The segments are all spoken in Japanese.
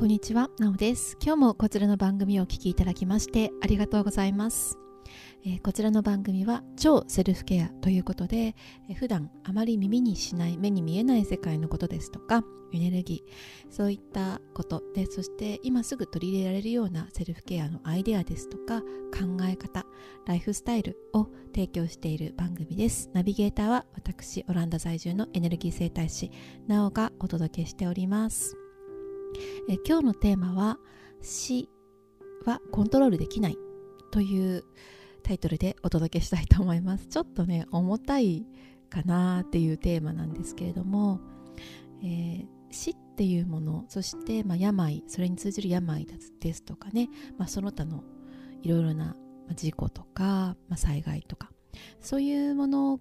こんにちは、なおです。今日もこちらの番組をお聴きいただきましてありがとうございます。えー、こちらの番組は超セルフケアということで、えー、普段あまり耳にしない目に見えない世界のことですとかエネルギーそういったことでそして今すぐ取り入れられるようなセルフケアのアイデアですとか考え方ライフスタイルを提供している番組ですナビゲーターは私オランダ在住のエネルギー生態師なおがお届けしておりますえ今日のテーマは「死はコントロールできない」というタイトルでお届けしたいと思います。ちょっとね重たいかなっていうテーマなんですけれども、えー、死っていうものそして、まあ、病それに通じる病ですとかね、まあ、その他のいろいろな事故とか、まあ、災害とかそういうもの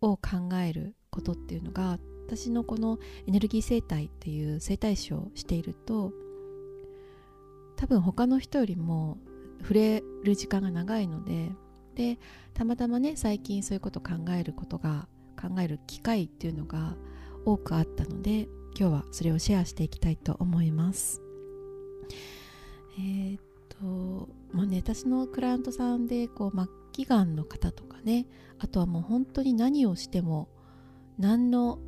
を考えることっていうのが私のこのエネルギー生態っていう生態師をしていると多分他の人よりも触れる時間が長いのででたまたまね最近そういうこと考えることが考える機会っていうのが多くあったので今日はそれをシェアしていきたいと思います。えー、っとまあね私のクライアントさんでこう末期がんの方とかねあとはもう本当に何をしても何の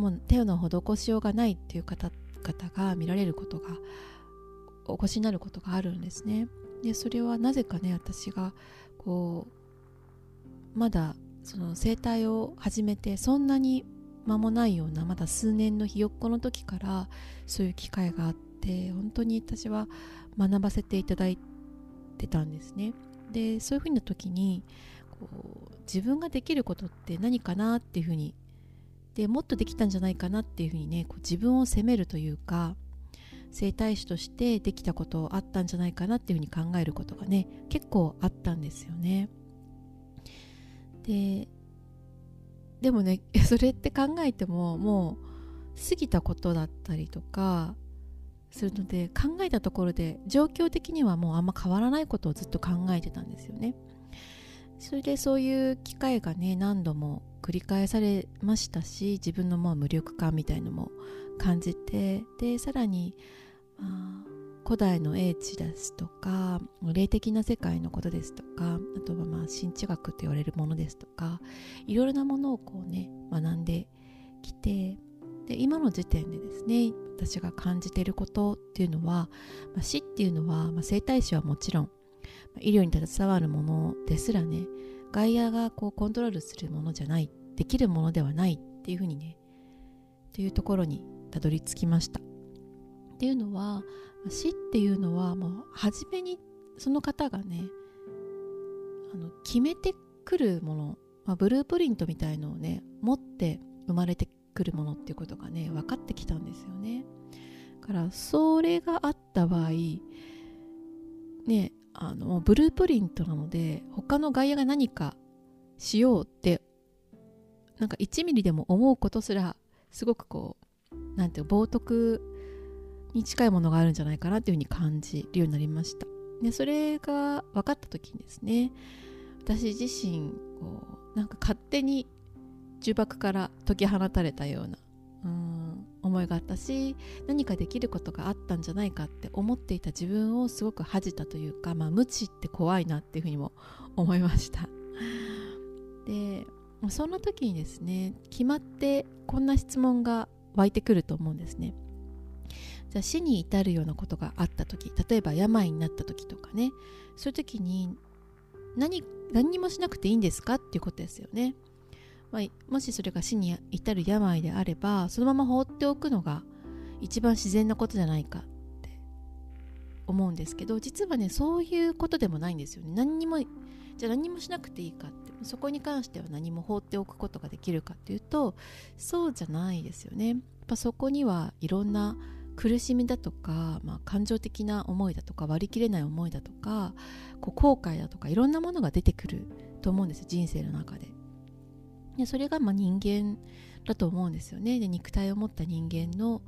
もう手の施しようがないっていう方々が見られることがお越しになることがあるんですね。でそれはなぜかね私がこうまだその生態を始めてそんなに間もないようなまだ数年のひよっこの時からそういう機会があって本当に私は学ばせていただいてたんですね。でそういうふうな時にこう自分ができることって何かなっていうふうにでもっとできたんじゃないかなっていうふうにねこう自分を責めるというか整体師としてできたことあったんじゃないかなっていうふうに考えることがね結構あったんですよね。ででもね それって考えてももう過ぎたことだったりとかするので考えたところで状況的にはもうあんま変わらないことをずっと考えてたんですよね。それでそういう機会がね何度も繰り返されましたし自分のもう無力感みたいのも感じてでさらに、まあ、古代の英知ですとか霊的な世界のことですとかあとはまあ神知学と言われるものですとかいろいろなものをこうね学んできてで今の時点でですね私が感じていることっていうのは、まあ、死っていうのは、まあ、生体師はもちろん医療に携わるものですらね外野がこうコントロールするものじゃないできるものではないっていうふうにねというところにたどり着きました。っていうのは死っていうのはもう初めにその方がねあの決めてくるもの、まあ、ブループリントみたいのをね持って生まれてくるものっていうことがね分かってきたんですよね。だからそれがあった場合ねあのブループリントなので他の外野が何かしようってなんか1ミリでも思うことすらすごくこうなんていう冒涜に近いものがあるんじゃないかなっていうふうに感じるようになりました。でそれが分かった時にですね。私自身こうなんか勝手に呪縛から解き放たれたようなうん思いがあったし何かできることがあったんじゃないかって思っていた自分をすごく恥じたというか、まあ、無知って怖いなっていうふうにも思いました。でそんな時にですね決まってこんな質問が湧いてくると思うんですね。じゃあ死に至るようなことがあった時例えば病になった時とかね。そういう時に何何にもしなくていいんですかっていうことですよね。まあ、もしそれが死に至る病であればそのまま放っておくのが一番自然なことじゃないかって思うんですけど実はねそういうことでもないんですよね。何にもじゃあ何もしなくていいかってそこに関しては何も放っておくことができるかっていうとそうじゃないですよね。やっぱそこにはいろんな苦しみだとか、まあ、感情的な思いだとか割り切れない思いだとかこう後悔だとかいろんなものが出てくると思うんです人生の中で。でそれがま人間だと思うんですよね。で肉体を持った人間の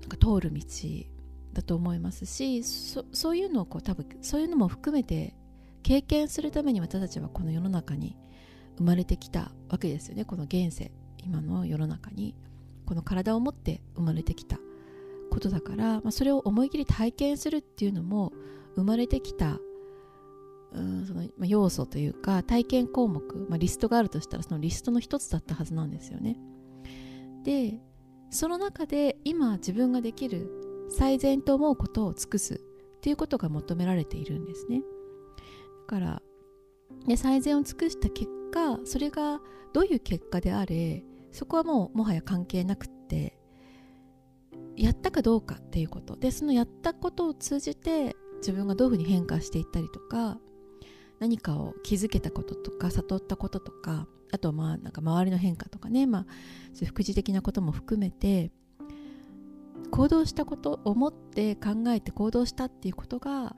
なんか通る道だと思いますしそういうのをこう多分そういうのも含めて経験するために私たちはこの世の中に生まれてきたわけですよねこの現世今の世の中にこの体を持って生まれてきたことだから、まあ、それを思い切り体験するっていうのも生まれてきたうんその、要素というか体験項目、まあ、リストがあるとしたらそのリストの一つだったはずなんですよね。でその中で今自分ができる最善と思うことを尽くすっていうことが求められているんですね。から。で最善を尽くした結果それがどういう結果であれそこはもうもはや関係なくってやったかどうかっていうこと。でそのやったことを通じて自分がどういうふうに変化していったりとか何かを気づけたこととか悟ったこととかあとまあなんか周りの変化とかね、まあ、そういう副次的なことも含めて行動したこと思って考えて行動したっていうことが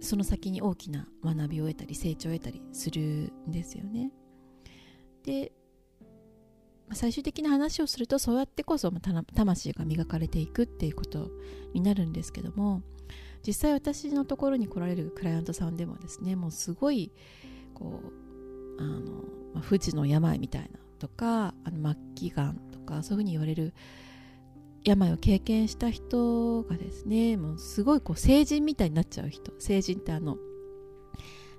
その先に大きな学びを得たり成長を得たりするんですよね。で最終的な話をするとそうやってこそ魂が磨かれていくっていうことになるんですけども実際私のところに来られるクライアントさんでもですねもうすごいこうあの、まあ、不治の病みたいなとかあの末期がんとかそういうふうに言われる病を経験した人がですねもうすごいこう成人みたいになっちゃう人。成人ってあの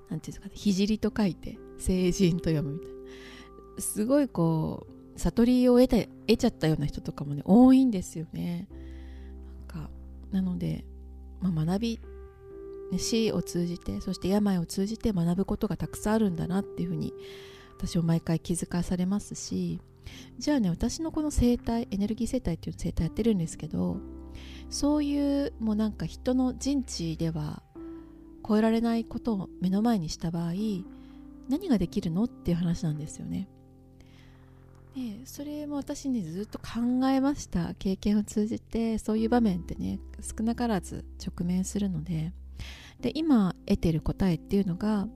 何ていうんですかね聖と書いて成人と読むみたいな。すごいこう悟りを得た得ちゃったような人とかもね多いんですよね。なんかなのでまあ、学び死を通じてそして病を通じて学ぶことがたくさんあるんだなっていうふうに私は毎回気づかされますしじゃあね私のこの生態エネルギー生態っていう生態やってるんですけどそういうもうなんか人の人知では超えられないことを目の前にした場合何ができるのっていう話なんですよね。でそれも私ねずっと考えました経験を通じてそういう場面ってね少なからず直面するのでで今得てる答えっていうのが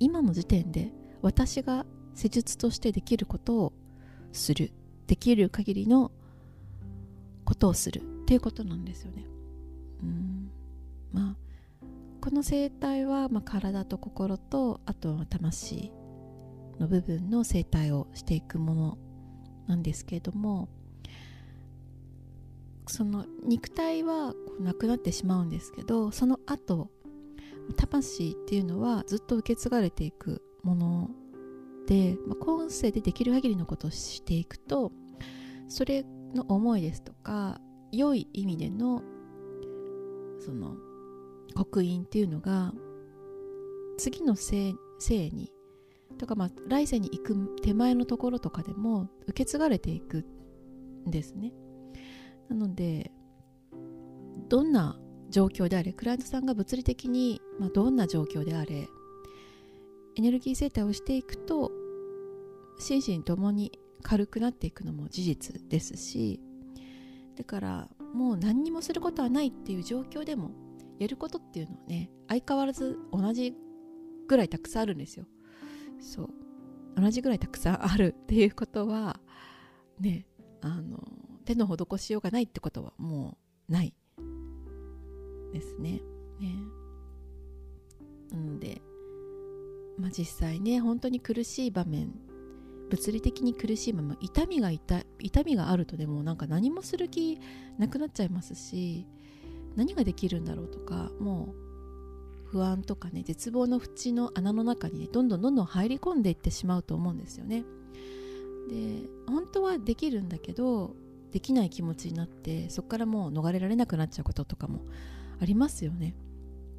今の時点で私が施術としてできることをする。できる限りのことをする。っていうことなんですよね。うん。まあこの生態は、まあ、体と心とあとは魂の部分の生態をしていくものなんですけれどもその肉体はなくなってしまうんですけどその後魂っていうのはずっと受け継がれていくもので、まあ、今世でできる限りのことをしていくとそれの思いですとか良い意味でのその刻印っていうのが次の生にとかまあ来世に行く手前のところとかでも受け継がれていくんですね。なのでどんな状況であれクライアントさんが物理的に、まあ、どんな状況であれエネルギー生態をしていくと心身ともに軽くなっていくのも事実ですしだからもう何にもすることはないっていう状況でもやることっていうのはね相変わらず同じぐらいたくさんあるんですよ。そう。同じぐらいたくさんあるっていうことはねあの手の施しようがないってことはもうないですね。ね。なので、まあ、実際ね本当に苦しい場面物理的に苦しいまま痛みが痛痛みがあるとでもなんか何もする気なくなっちゃいますし何ができるんだろうとかもう不安とかね絶望の縁の穴の中にねどんどんどんどん入り込んでいってしまうと思うんですよね。で本当はできるんだけどできない気持ちになってそこからもう逃れられなくなっちゃうこととかもありますよね。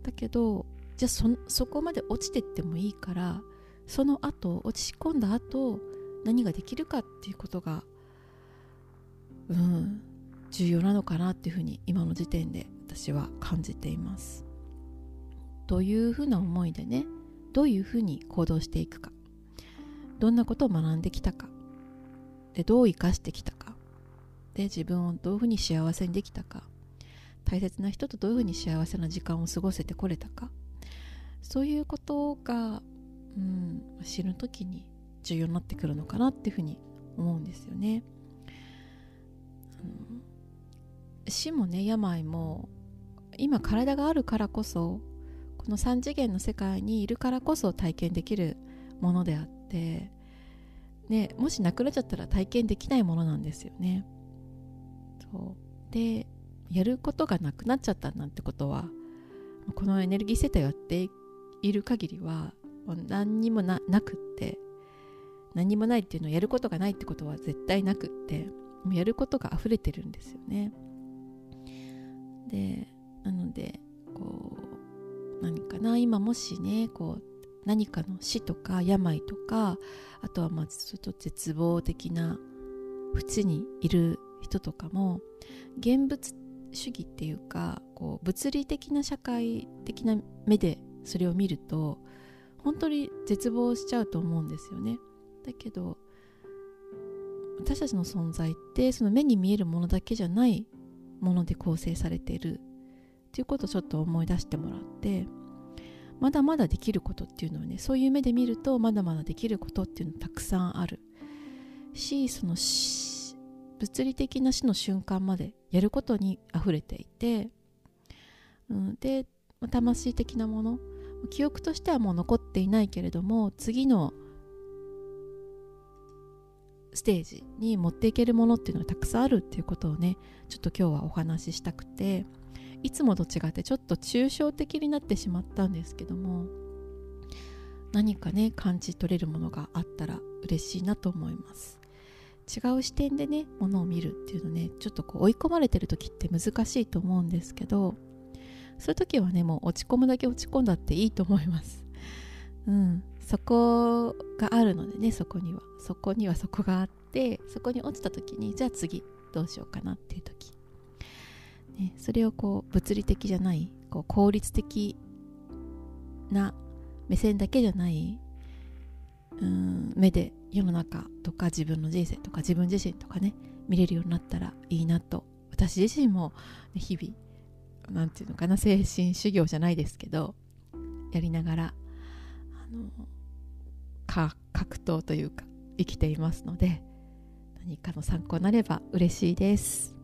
だけどじゃあそそこまで落ちてってもいいからその後落ち込んだ後何ができるかっていうことがうん重要なのかなっていうふうに今の時点で私は感じています。どういうふうな思いでねどういうふうに行動していくか。どんなことを学んできたか。でどう生かしてきたか。で自分をどういうふうに幸せにできたか。大切な人とどういうふうに幸せな時間を過ごせてこれたか。そういうことが、うん、死ぬ時に重要になってくるのかなっていうふうに思うんですよね。死もね病も今体があるからこそこの3次元の世界にいるからこそ体験できるものであってねもしなくなっちゃったら体験できないものなんですよね。そう。でやることがなくなっちゃったなんてことはこのエネルギーセットをやっていいる限りは何にもなくって何にもないっていうのはやることがないってことは絶対なくってもうやることが溢れてるんですよね。でなのでこう何かな今もしねこう何かの死とか病とかあとはまあちょっと絶望的な縁にいる人とかも現物主義っていうかこう物理的な社会的な目でそれを見ると本当に絶望しちゃうと思うんですよね。だけど私たちの存在ってその目に見えるものだけじゃないもので構成されているっていうことをちょっと思い出してもらってまだまだできることっていうのはねそういう目で見るとまだまだできることっていうのたくさんあるしその物理的な死の瞬間までやることに溢れていて、うん、で魂的なもの記憶としてはもう残っていないけれども次のステージに持っていけるものっていうのはたくさんあるっていうことをねちょっと今日はお話ししたくていつもと違ってちょっと抽象的になってしまったんですけども何かね感じ取れるものがあったら嬉しいなと思います。違う視点でねものを見るっていうのねちょっとこう追い込まれてる時って難しいと思うんですけどそういう時はねもう落ち込むだけ落ち込んだっていいと思います。うん。そこがあるのでねそこには。そこにはそこがあってそこに落ちた時にじゃあ次どうしようかなっていう時。ね、それをこう物理的じゃないこう効率的な目線だけじゃないうん目で世の中とか自分の人生とか自分自身とかね見れるようになったらいいなと私自身も、日々何て言うのかな精神修行じゃないですけどやりながらあの格闘というか生きていますので何かの参考になれば嬉しいです。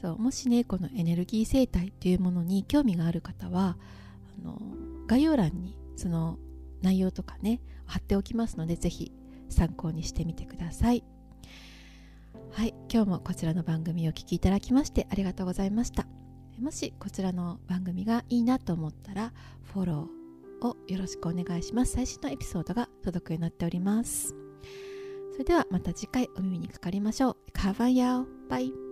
そうもしねこのエネルギー生態っていうものに興味がある方はあの概要欄にその内容とかね貼っておきますので是非参考にしてみてくださいはい今日もこちらの番組をお聴きいただきましてありがとうございましたもしこちらの番組がいいなと思ったらフォローをよろしくお願いします。最新のエピソードが届くようになっております。それではまた次回お耳にかかりましょう。カバンヤオ。バイ。